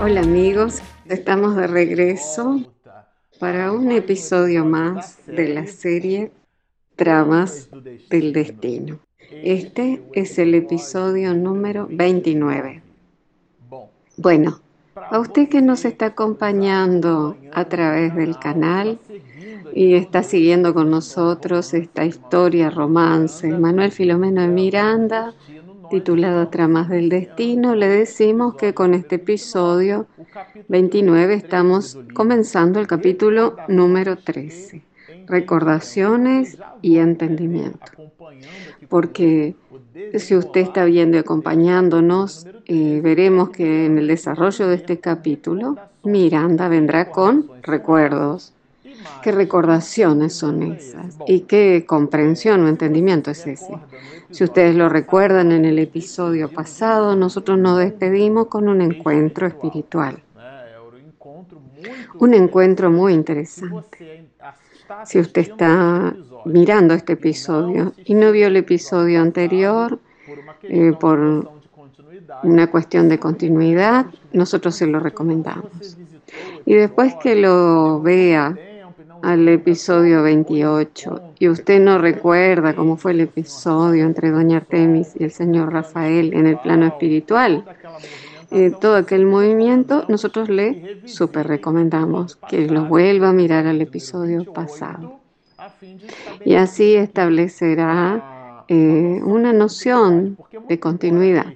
Hola amigos, estamos de regreso para un episodio más de la serie Tramas del Destino. Este es el episodio número 29. Bueno, a usted que nos está acompañando a través del canal y está siguiendo con nosotros esta historia, romance, Manuel Filomeno de Miranda, titulada Tramas del Destino, le decimos que con este episodio 29 estamos comenzando el capítulo número 13, recordaciones y entendimiento. Porque si usted está viendo y acompañándonos, eh, veremos que en el desarrollo de este capítulo, Miranda vendrá con recuerdos. ¿Qué recordaciones son esas? ¿Y qué comprensión o entendimiento es ese? Si ustedes lo recuerdan en el episodio pasado, nosotros nos despedimos con un encuentro espiritual. Un encuentro muy interesante. Si usted está mirando este episodio y no vio el episodio anterior eh, por una cuestión de continuidad, nosotros se lo recomendamos. Y después que lo vea al episodio 28 y usted no recuerda cómo fue el episodio entre Doña Artemis y el señor Rafael en el plano espiritual, eh, todo aquel movimiento, nosotros le super recomendamos que lo vuelva a mirar al episodio pasado. Y así establecerá eh, una noción de continuidad,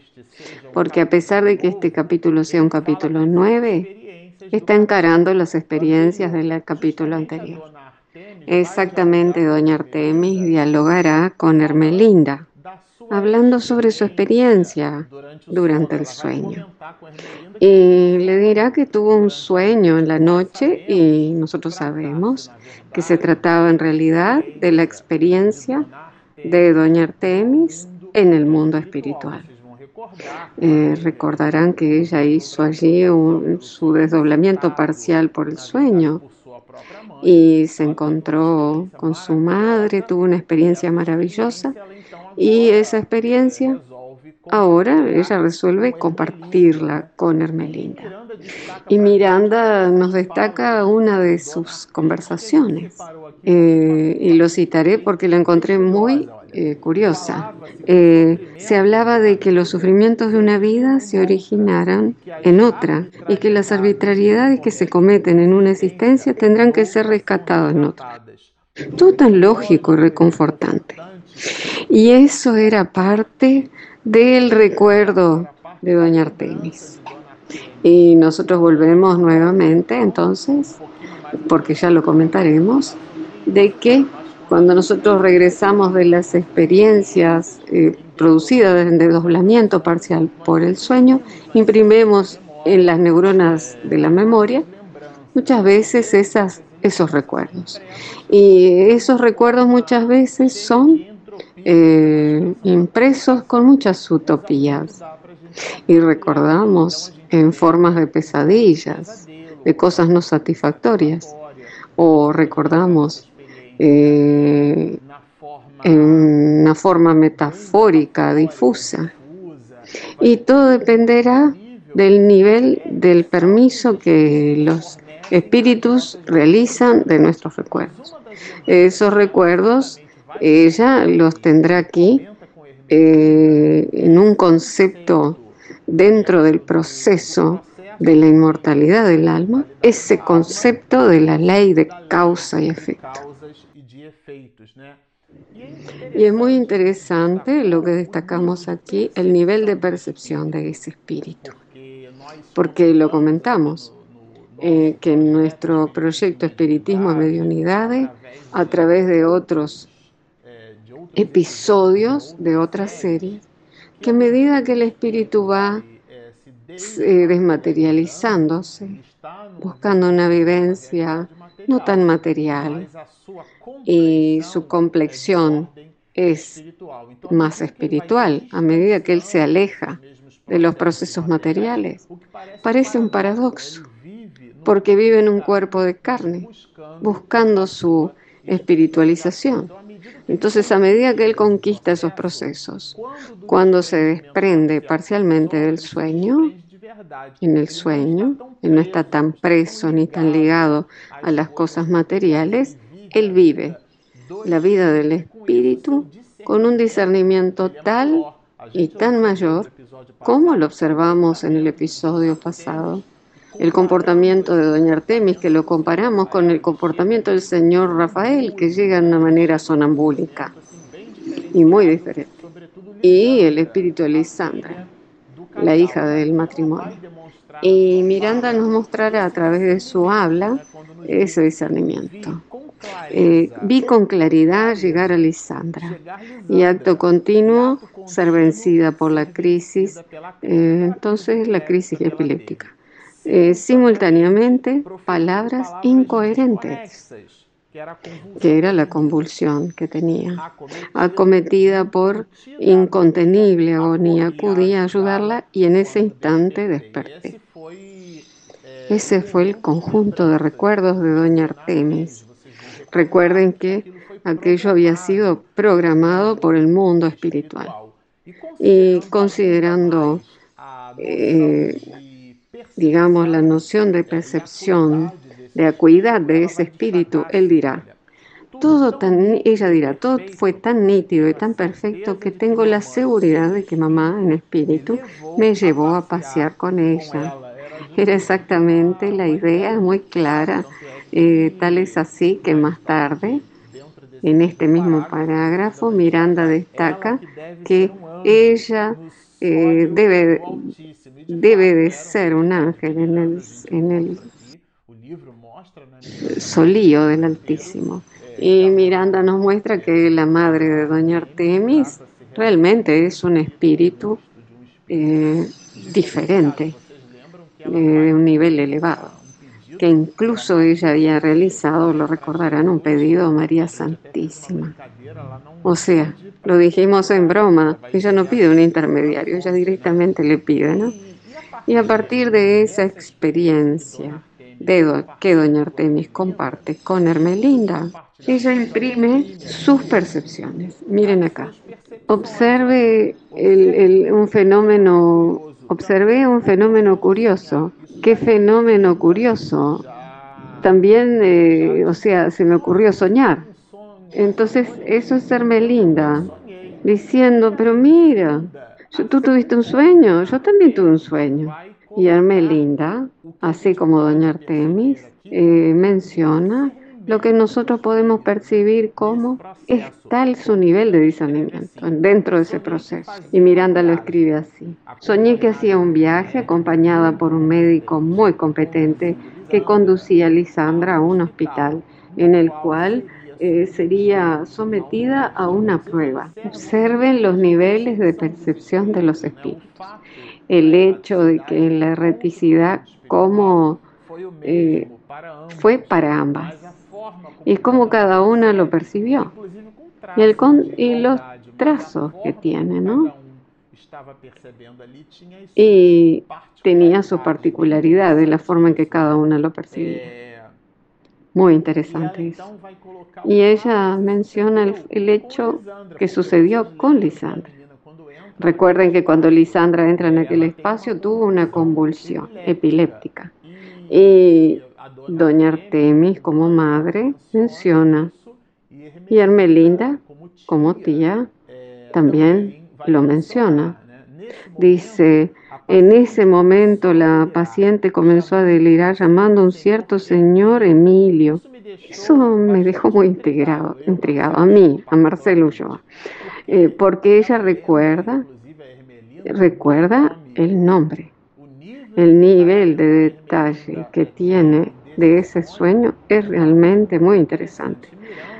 porque a pesar de que este capítulo sea un capítulo 9, está encarando las experiencias del capítulo anterior. Exactamente, doña Artemis dialogará con Hermelinda hablando sobre su experiencia durante el sueño. Y le dirá que tuvo un sueño en la noche y nosotros sabemos que se trataba en realidad de la experiencia de Doña Artemis en el mundo espiritual. Eh, recordarán que ella hizo allí su desdoblamiento parcial por el sueño y se encontró con su madre, tuvo una experiencia maravillosa y esa experiencia ahora ella resuelve compartirla con Hermelinda. Y Miranda nos destaca una de sus conversaciones. Eh, y lo citaré porque la encontré muy eh, curiosa. Eh, se hablaba de que los sufrimientos de una vida se originaran en otra y que las arbitrariedades que se cometen en una existencia tendrán que ser rescatadas en otra. Todo tan lógico y reconfortante. Y eso era parte del recuerdo de Doña Artemis. Y nosotros volvemos nuevamente entonces, porque ya lo comentaremos, de que cuando nosotros regresamos de las experiencias eh, producidas de desdoblamiento parcial por el sueño, imprimimos en las neuronas de la memoria muchas veces esas, esos recuerdos. Y esos recuerdos muchas veces son eh, impresos con muchas utopías y recordamos en formas de pesadillas, de cosas no satisfactorias, o recordamos eh, en una forma metafórica, difusa. Y todo dependerá del nivel del permiso que los espíritus realizan de nuestros recuerdos. Esos recuerdos ella los tendrá aquí eh, en un concepto dentro del proceso de la inmortalidad del alma, ese concepto de la ley de causa y efecto. Y es muy interesante lo que destacamos aquí, el nivel de percepción de ese espíritu, porque lo comentamos, eh, que en nuestro proyecto Espiritismo y Mediunidades, a través de otros episodios de otras series que a medida que el espíritu va eh, desmaterializándose, buscando una vivencia no tan material y su complexión es más espiritual a medida que él se aleja de los procesos materiales. Parece un paradoxo, porque vive en un cuerpo de carne, buscando su espiritualización. Entonces, a medida que él conquista esos procesos, cuando se desprende parcialmente del sueño, en el sueño, él no está tan preso ni tan ligado a las cosas materiales, él vive la vida del espíritu con un discernimiento tal y tan mayor como lo observamos en el episodio pasado. El comportamiento de Doña Artemis, que lo comparamos con el comportamiento del señor Rafael, que llega de una manera sonambúlica y muy diferente. Y el espíritu de Lisandra, la hija del matrimonio. Y Miranda nos mostrará a través de su habla ese discernimiento. Eh, vi con claridad llegar a Lisandra y acto continuo ser vencida por la crisis, eh, entonces la crisis epiléptica. Eh, simultáneamente palabras incoherentes que era la convulsión que tenía. Acometida por incontenible agonía, acudí a ayudarla y en ese instante desperté. Ese fue el conjunto de recuerdos de Doña Artemis. Recuerden que aquello había sido programado por el mundo espiritual. Y considerando, eh, digamos, la noción de percepción, de acuidad de ese espíritu, él dirá, todo ella dirá, todo fue tan nítido y tan perfecto que tengo la seguridad de que mamá en espíritu me llevó a pasear con ella. Era exactamente la idea muy clara eh, tal es así que más tarde, en este mismo parágrafo, Miranda destaca que ella eh, debe, debe de ser un ángel en el, en el solío del Altísimo. Y Miranda nos muestra que la madre de Doña Artemis realmente es un espíritu eh, diferente, de un nivel elevado que incluso ella había realizado, lo recordarán, un pedido a María Santísima. O sea, lo dijimos en broma, ella no pide un intermediario, ella directamente le pide, ¿no? Y a partir de esa experiencia de que doña Artemis comparte con Hermelinda, ella imprime sus percepciones. Miren acá. Observe un fenómeno, observé un fenómeno curioso Qué fenómeno curioso. También, eh, o sea, se me ocurrió soñar. Entonces, eso es serme linda, diciendo, pero mira, tú tuviste un sueño, yo también tuve un sueño. Y Armelinda, así como doña Artemis, eh, menciona lo que nosotros podemos percibir como es tal su nivel de discernimiento dentro de ese proceso. Y Miranda lo escribe así. Soñé que hacía un viaje acompañada por un médico muy competente que conducía a Lisandra a un hospital en el cual eh, sería sometida a una prueba. Observen los niveles de percepción de los espíritus. El hecho de que la erreticidad como eh, fue para ambas y cómo cada una lo percibió. Y, el y los trazos que tiene, ¿no? Y tenía su particularidad de la forma en que cada una lo percibía. Muy interesante eso. Y ella menciona el, el hecho que sucedió con Lisandra. Recuerden que cuando Lisandra entra en aquel espacio tuvo una convulsión epiléptica. Y Doña Artemis como madre menciona y Hermelinda como tía también lo menciona. Dice, en ese momento la paciente comenzó a delirar llamando a un cierto señor Emilio. Eso me dejó muy intrigado, intrigado a mí, a Marcelo Ulloa, eh, porque ella recuerda, recuerda el nombre, el nivel de detalle que tiene de ese sueño es realmente muy interesante.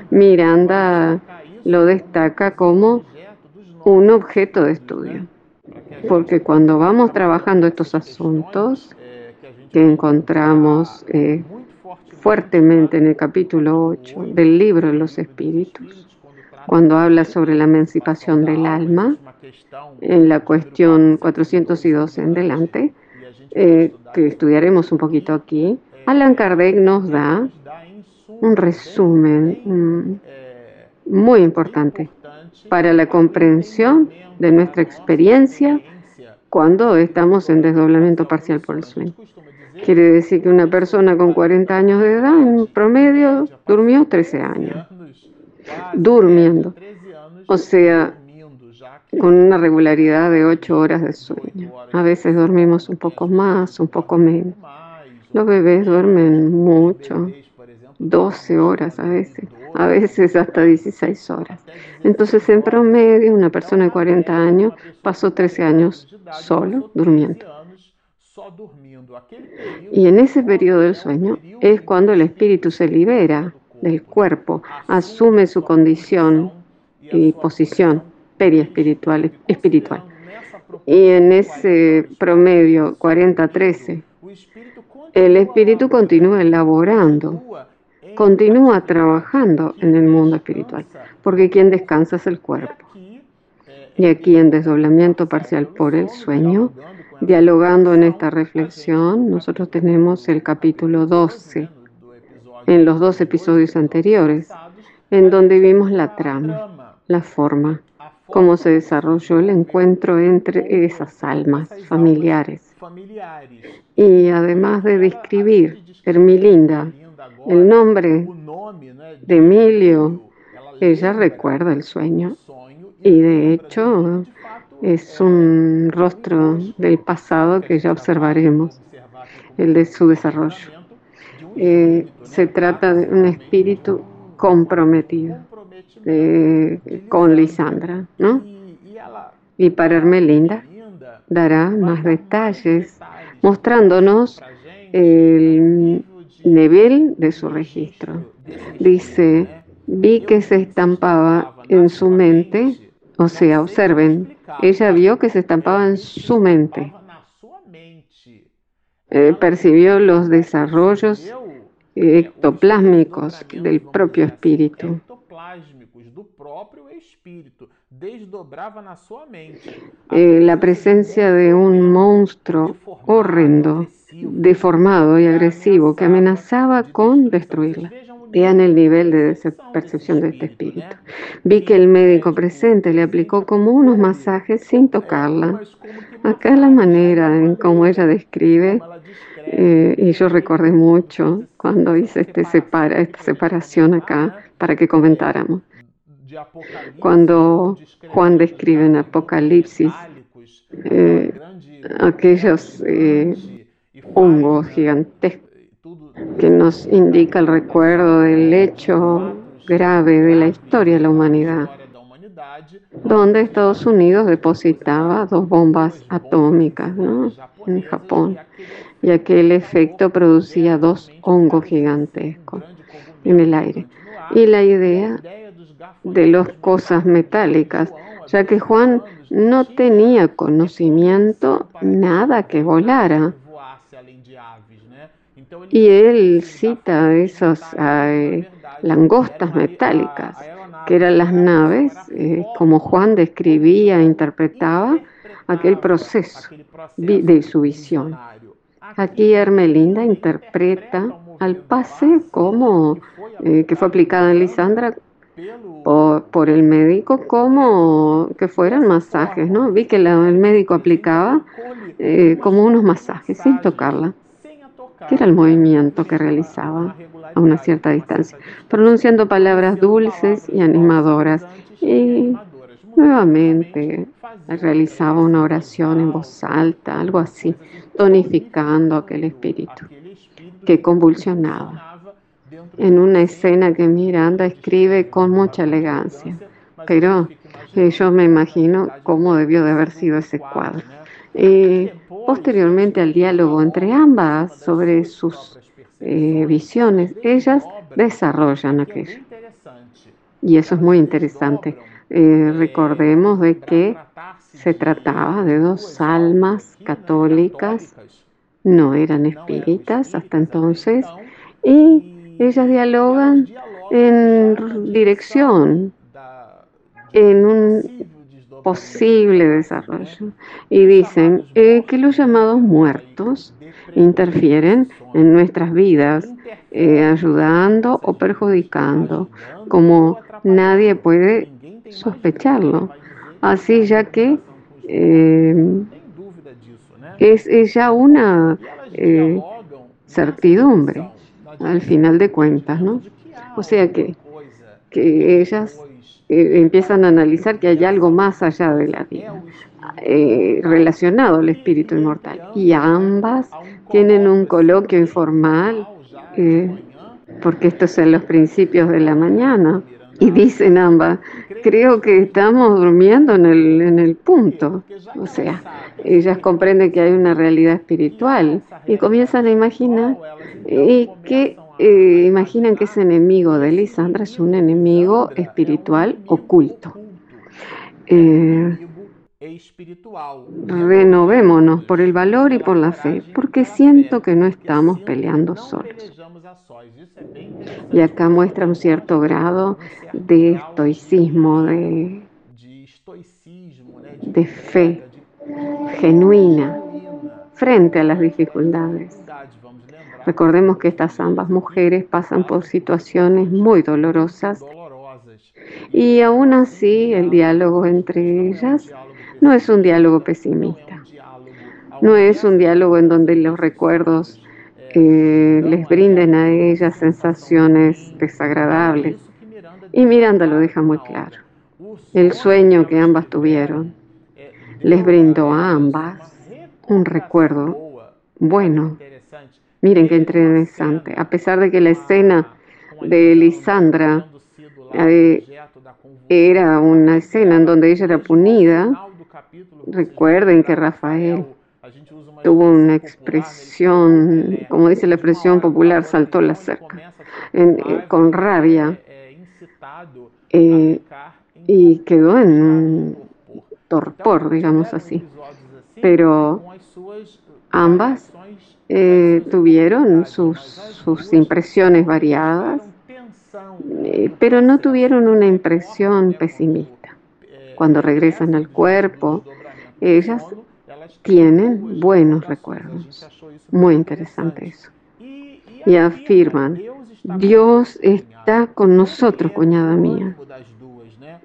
Miranda lo destaca como un objeto de estudio, porque cuando vamos trabajando estos asuntos que encontramos eh, fuertemente en el capítulo 8 del libro de los espíritus, cuando habla sobre la emancipación del alma, en la cuestión 412 en delante, eh, que estudiaremos un poquito aquí, Alan Kardec nos da un resumen mm, muy importante para la comprensión de nuestra experiencia cuando estamos en desdoblamiento parcial por el sueño. Quiere decir que una persona con 40 años de edad, en promedio, durmió 13 años. Durmiendo. O sea, con una regularidad de 8 horas de sueño. A veces dormimos un poco más, un poco menos. Los bebés duermen mucho, 12 horas a veces, a veces hasta 16 horas. Entonces, en promedio, una persona de 40 años pasó 13 años solo durmiendo. Y en ese periodo del sueño es cuando el espíritu se libera del cuerpo, asume su condición y posición periespiritual espiritual. Y en ese promedio 40-13, el espíritu continúa elaborando, continúa trabajando en el mundo espiritual, porque quien descansa es el cuerpo. Y aquí en desdoblamiento parcial por el sueño, dialogando en esta reflexión, nosotros tenemos el capítulo 12, en los dos episodios anteriores, en donde vimos la trama, la forma, cómo se desarrolló el encuentro entre esas almas familiares. Y además de describir Hermilinda, el nombre de Emilio, ella recuerda el sueño y de hecho es un rostro del pasado que ya observaremos, el de su desarrollo. Eh, se trata de un espíritu comprometido con Lisandra, ¿no? Y para Hermelinda dará más detalles mostrándonos el nivel de su registro. Dice, vi que se estampaba en su mente, o sea, observen, ella vio que se estampaba en su mente. Eh, percibió los desarrollos ectoplásmicos del propio espíritu. Eh, la presencia de un monstruo horrendo, deformado y agresivo que amenazaba con destruirla. Vean el nivel de percepción de este espíritu. Vi que el médico presente le aplicó como unos masajes sin tocarla. Acá la manera en cómo ella describe, eh, y yo recordé mucho cuando hice este separa, esta separación acá para que comentáramos. Cuando Juan describe en Apocalipsis eh, aquellos eh, hongos gigantescos que nos indica el recuerdo del hecho grave de la historia de la humanidad, donde Estados Unidos depositaba dos bombas atómicas en Japón y aquel efecto producía dos hongos gigantescos en el aire. Y la idea de las cosas metálicas, ya que Juan no tenía conocimiento nada que volara. Y él cita esas eh, langostas metálicas, que eran las naves, eh, como Juan describía e interpretaba aquel proceso de su visión. Aquí Hermelinda interpreta al pase como eh, que fue aplicada en Lisandra por, el médico como que fueran masajes, ¿no? Vi que el médico aplicaba eh, como unos masajes sin tocarla, que era el movimiento que realizaba a una cierta distancia, pronunciando palabras dulces y animadoras. Y nuevamente realizaba una oración en voz alta, algo así, tonificando aquel espíritu que convulsionaba en una escena que Miranda escribe con mucha elegancia. Pero eh, yo me imagino cómo debió de haber sido ese cuadro. Y posteriormente al diálogo entre ambas sobre sus eh, visiones, ellas desarrollan aquello. Y eso es muy interesante. Eh, recordemos de que se trataba de dos almas católicas, no eran espíritas hasta entonces, y ellas dialogan en dirección, en un posible desarrollo. Y dicen eh, que los llamados muertos interfieren en nuestras vidas, eh, ayudando o perjudicando, como nadie puede sospecharlo. Así ya que eh, es, ya una certidumbre, al final de cuentas, ¿no? O sea que, que ellas eh, empiezan a analizar que hay algo más allá de la vida, eh, relacionado al espíritu inmortal. Y ambas tienen un coloquio informal, porque estos son los principios de la mañana. Y dicen ambas, creo que estamos durmiendo en el, en el punto. O sea, ellas comprenden que hay una realidad espiritual y comienzan a imaginar y que eh, imaginan que ese enemigo de Lisandra es un enemigo espiritual oculto. Eh, renovémonos por el valor y por la fe, porque siento que no estamos peleando solos. Y acá muestra un cierto grado de estoicismo, de, de fe genuina frente a las dificultades. Recordemos que estas ambas mujeres pasan por situaciones muy dolorosas y aún así el diálogo entre ellas no es un diálogo pesimista, no es un diálogo en donde los recuerdos eh, les brinden a ellas sensaciones desagradables. Y Miranda lo deja muy claro. El sueño que ambas tuvieron les brindó a ambas un recuerdo bueno. Miren qué interesante. A pesar de que la escena de Lisandra eh, era una escena en donde ella era punida, recuerden que Rafael tuvo una expresión, como dice la expresión popular, saltó la cerca, eh, con rabia, eh, y quedó en un torpor, digamos así. Pero ambas eh, tuvieron sus, sus, impresiones variadas, pero no tuvieron una impresión pesimista. Cuando regresan al cuerpo, ellas tienen buenos recuerdos. Muy interesante eso. Y afirman, Dios está con nosotros, cuñada mía.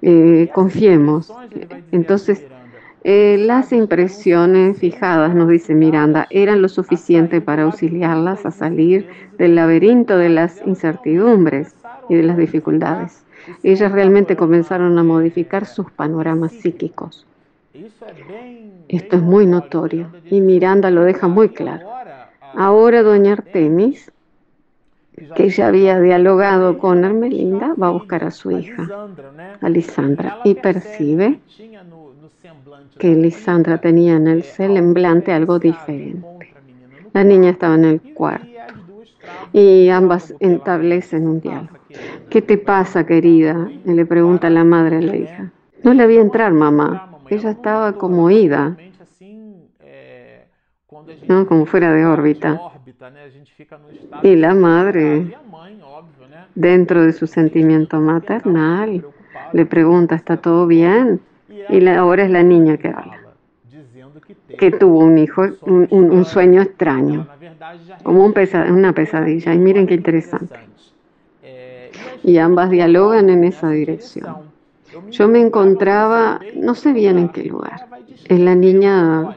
Eh, confiemos. Entonces, eh, las impresiones fijadas, nos dice Miranda, eran lo suficiente para auxiliarlas a salir del laberinto de las incertidumbres y de las dificultades. Ellas realmente comenzaron a modificar sus panoramas psíquicos. Esto es muy notorio y Miranda lo deja muy claro. Ahora doña Artemis, que ya había dialogado con Ermelinda, va a buscar a su hija, a Lisandra, y percibe que Lisandra tenía en el semblante algo diferente. La niña estaba en el cuarto y ambas establecen un diálogo. ¿Qué te pasa, querida? le pregunta la madre a la hija. No le vi entrar, mamá. Ella estaba como ida, ¿no? como fuera de órbita. Y la madre, dentro de su sentimiento maternal, le pregunta, ¿está todo bien? Y ahora es la niña que habla, que tuvo un hijo, un, sueño extraño, como un una pesadilla. Y miren qué interesante. Y ambas dialogan en esa dirección. Yo me encontraba, no sé bien en qué lugar, es la niña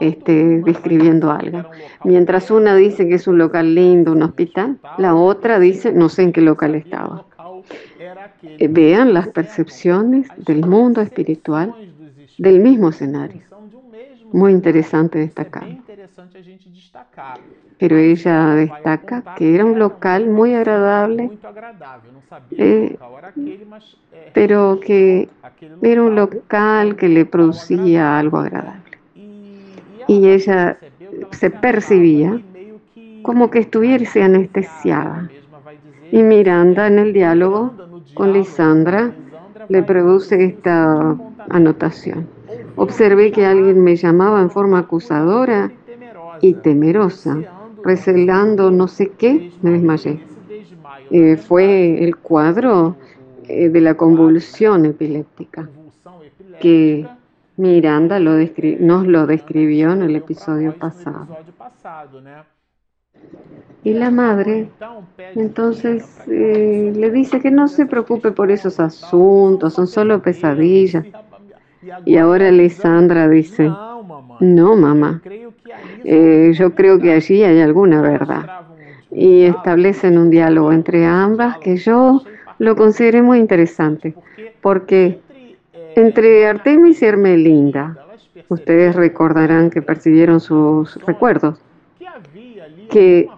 este, describiendo algo. Mientras una dice que es un local lindo, un hospital, la otra dice no sé en qué local estaba. Eh, vean las percepciones del mundo espiritual del mismo escenario. Muy interesante destacar. Pero ella destaca que era un local muy agradable, eh, pero que era un local que le producía algo agradable. Y ella se percibía como que estuviese anestesiada. Y Miranda en el diálogo con Lisandra le produce esta anotación. Observé que alguien me llamaba en forma acusadora y temerosa, recelando no sé qué, me desmayé. Eh, fue el cuadro eh, de la convulsión epiléptica que Miranda nos lo describió en el episodio pasado. Y la madre entonces eh, le dice que no se preocupe por esos asuntos, son solo pesadillas. Y ahora Lisandra dice, no, mamá, eh, yo creo que allí hay alguna verdad. Y establecen un diálogo entre ambas que yo lo consideré muy interesante, porque entre Artemis y Hermelinda, ustedes recordarán que percibieron sus recuerdos, que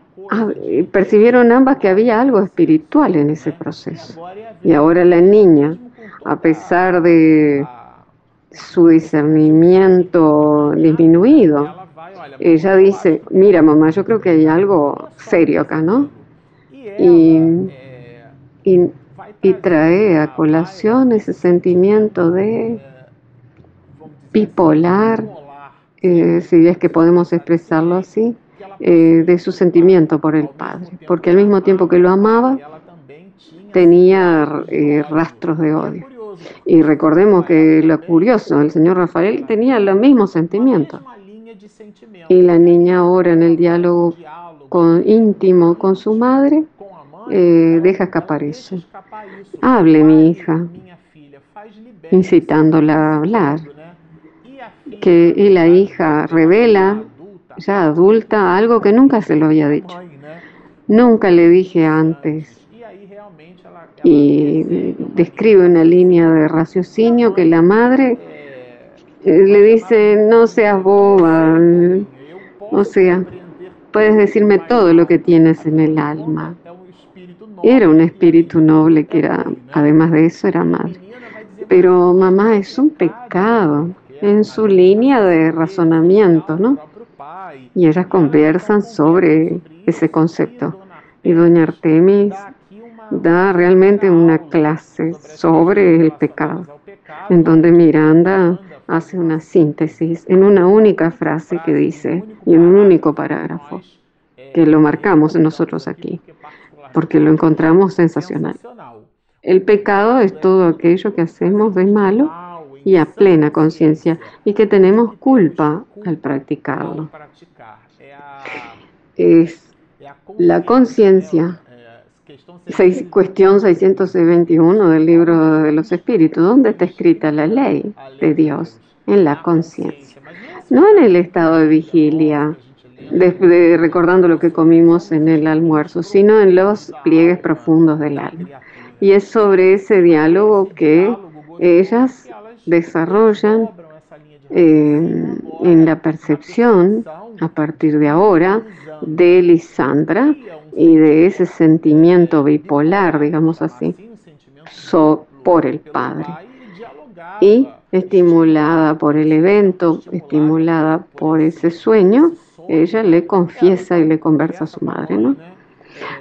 percibieron ambas que había algo espiritual en ese proceso. Y ahora la niña, a pesar de su discernimiento disminuido, ella dice, mira mamá, yo creo que hay algo serio acá, ¿no? Y, y, trae a colación ese sentimiento de bipolar, eh, si es que podemos expresarlo así, eh, de su sentimiento por el padre, porque al mismo tiempo que lo amaba, tenía eh, rastros de odio. Y recordemos que lo curioso, el señor Rafael tenía los mismos sentimientos. Y la niña ahora en el diálogo con, íntimo con su madre eh, deja escapar eso. Hable mi hija, incitándola a hablar. Que, y la hija revela, ya adulta, algo que nunca se lo había dicho. Nunca le dije antes. y describe una línea de raciocinio que la madre le dice, no seas boba, o sea, puedes decirme todo lo que tienes en el alma. Era un espíritu noble que era, además de eso, era madre. Pero mamá es un pecado en su línea de razonamiento, ¿no? Y ellas conversan sobre ese concepto. Y doña Artemis da realmente una clase sobre el pecado, en donde Miranda hace una síntesis en una única frase que dice y en un único parágrafo, que lo marcamos nosotros aquí, porque lo encontramos sensacional. El pecado es todo aquello que hacemos de malo y a plena conciencia y que tenemos culpa al practicarlo. Es la conciencia cuestión 621 del libro de los espíritus, ¿dónde está escrita la ley de Dios? En la conciencia, no en el estado de vigilia, recordando lo que comimos en el almuerzo, sino en los pliegues profundos del alma. Y es sobre ese diálogo que ellas desarrollan eh, en la percepción a partir de ahora de Lisandra y de ese sentimiento bipolar, digamos así, por el Padre. Y estimulada por el evento, estimulada por ese sueño, ella le confiesa y le conversa a su madre, ¿no?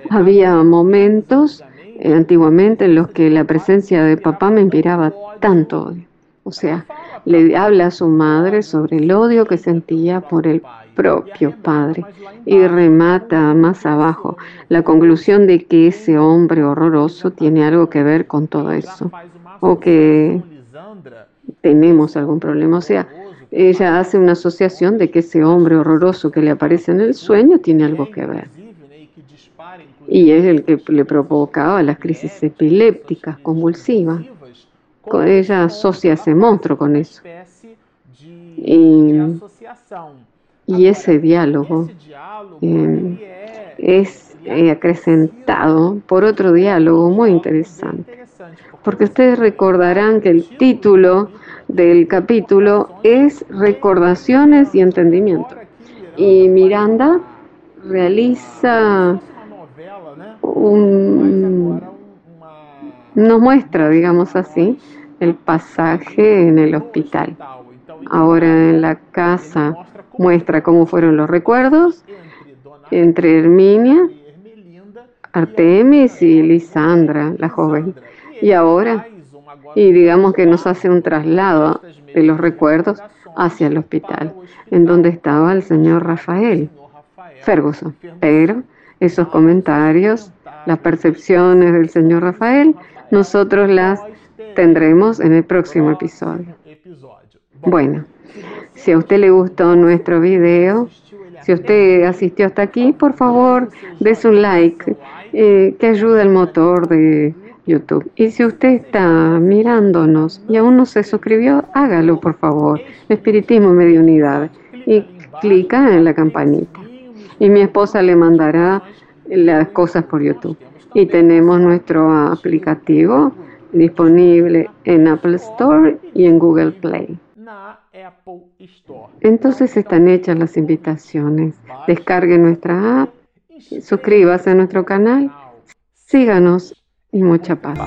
Había momentos eh, antiguamente en los que la presencia de papá me inspiraba tanto odio. O sea, le habla a su madre sobre el odio que sentía por el propio padre y remata más abajo la conclusión de que ese hombre horroroso tiene algo que ver con todo eso o que tenemos algún problema. O sea, ella hace una asociación de que ese hombre horroroso que le aparece en el sueño tiene algo que ver. Y es el que le provocaba las crisis epilépticas convulsivas. Ella asocia ese monstruo con eso. Y ese diálogo eh, es eh, acrecentado por otro diálogo muy interesante. Porque ustedes recordarán que el título del capítulo es Recordaciones y Entendimiento. Y Miranda realiza un, nos muestra, digamos así, el pasaje en el hospital. Ahora en la casa muestra cómo fueron los recuerdos entre Herminia, Artemis y Lisandra, la joven. Y ahora, y digamos que nos hace un traslado de los recuerdos hacia el hospital, en donde estaba el señor Rafael Ferguson. Pero esos comentarios, las percepciones del señor Rafael, nosotros las tendremos en el próximo episodio. Bueno. Si a usted le gustó nuestro video, si usted asistió hasta aquí, por favor, des un like, eh, que ayuda al motor de YouTube. Y si usted está mirándonos y aún no se suscribió, hágalo, por favor. Espiritismo Mediunidad. Y clica en la campanita. Y mi esposa le mandará las cosas por YouTube. Y tenemos nuestro aplicativo disponible en Apple Store y en Google Play. Entonces están hechas las invitaciones. Descargue nuestra app, suscríbase a nuestro canal, síganos y mucha paz.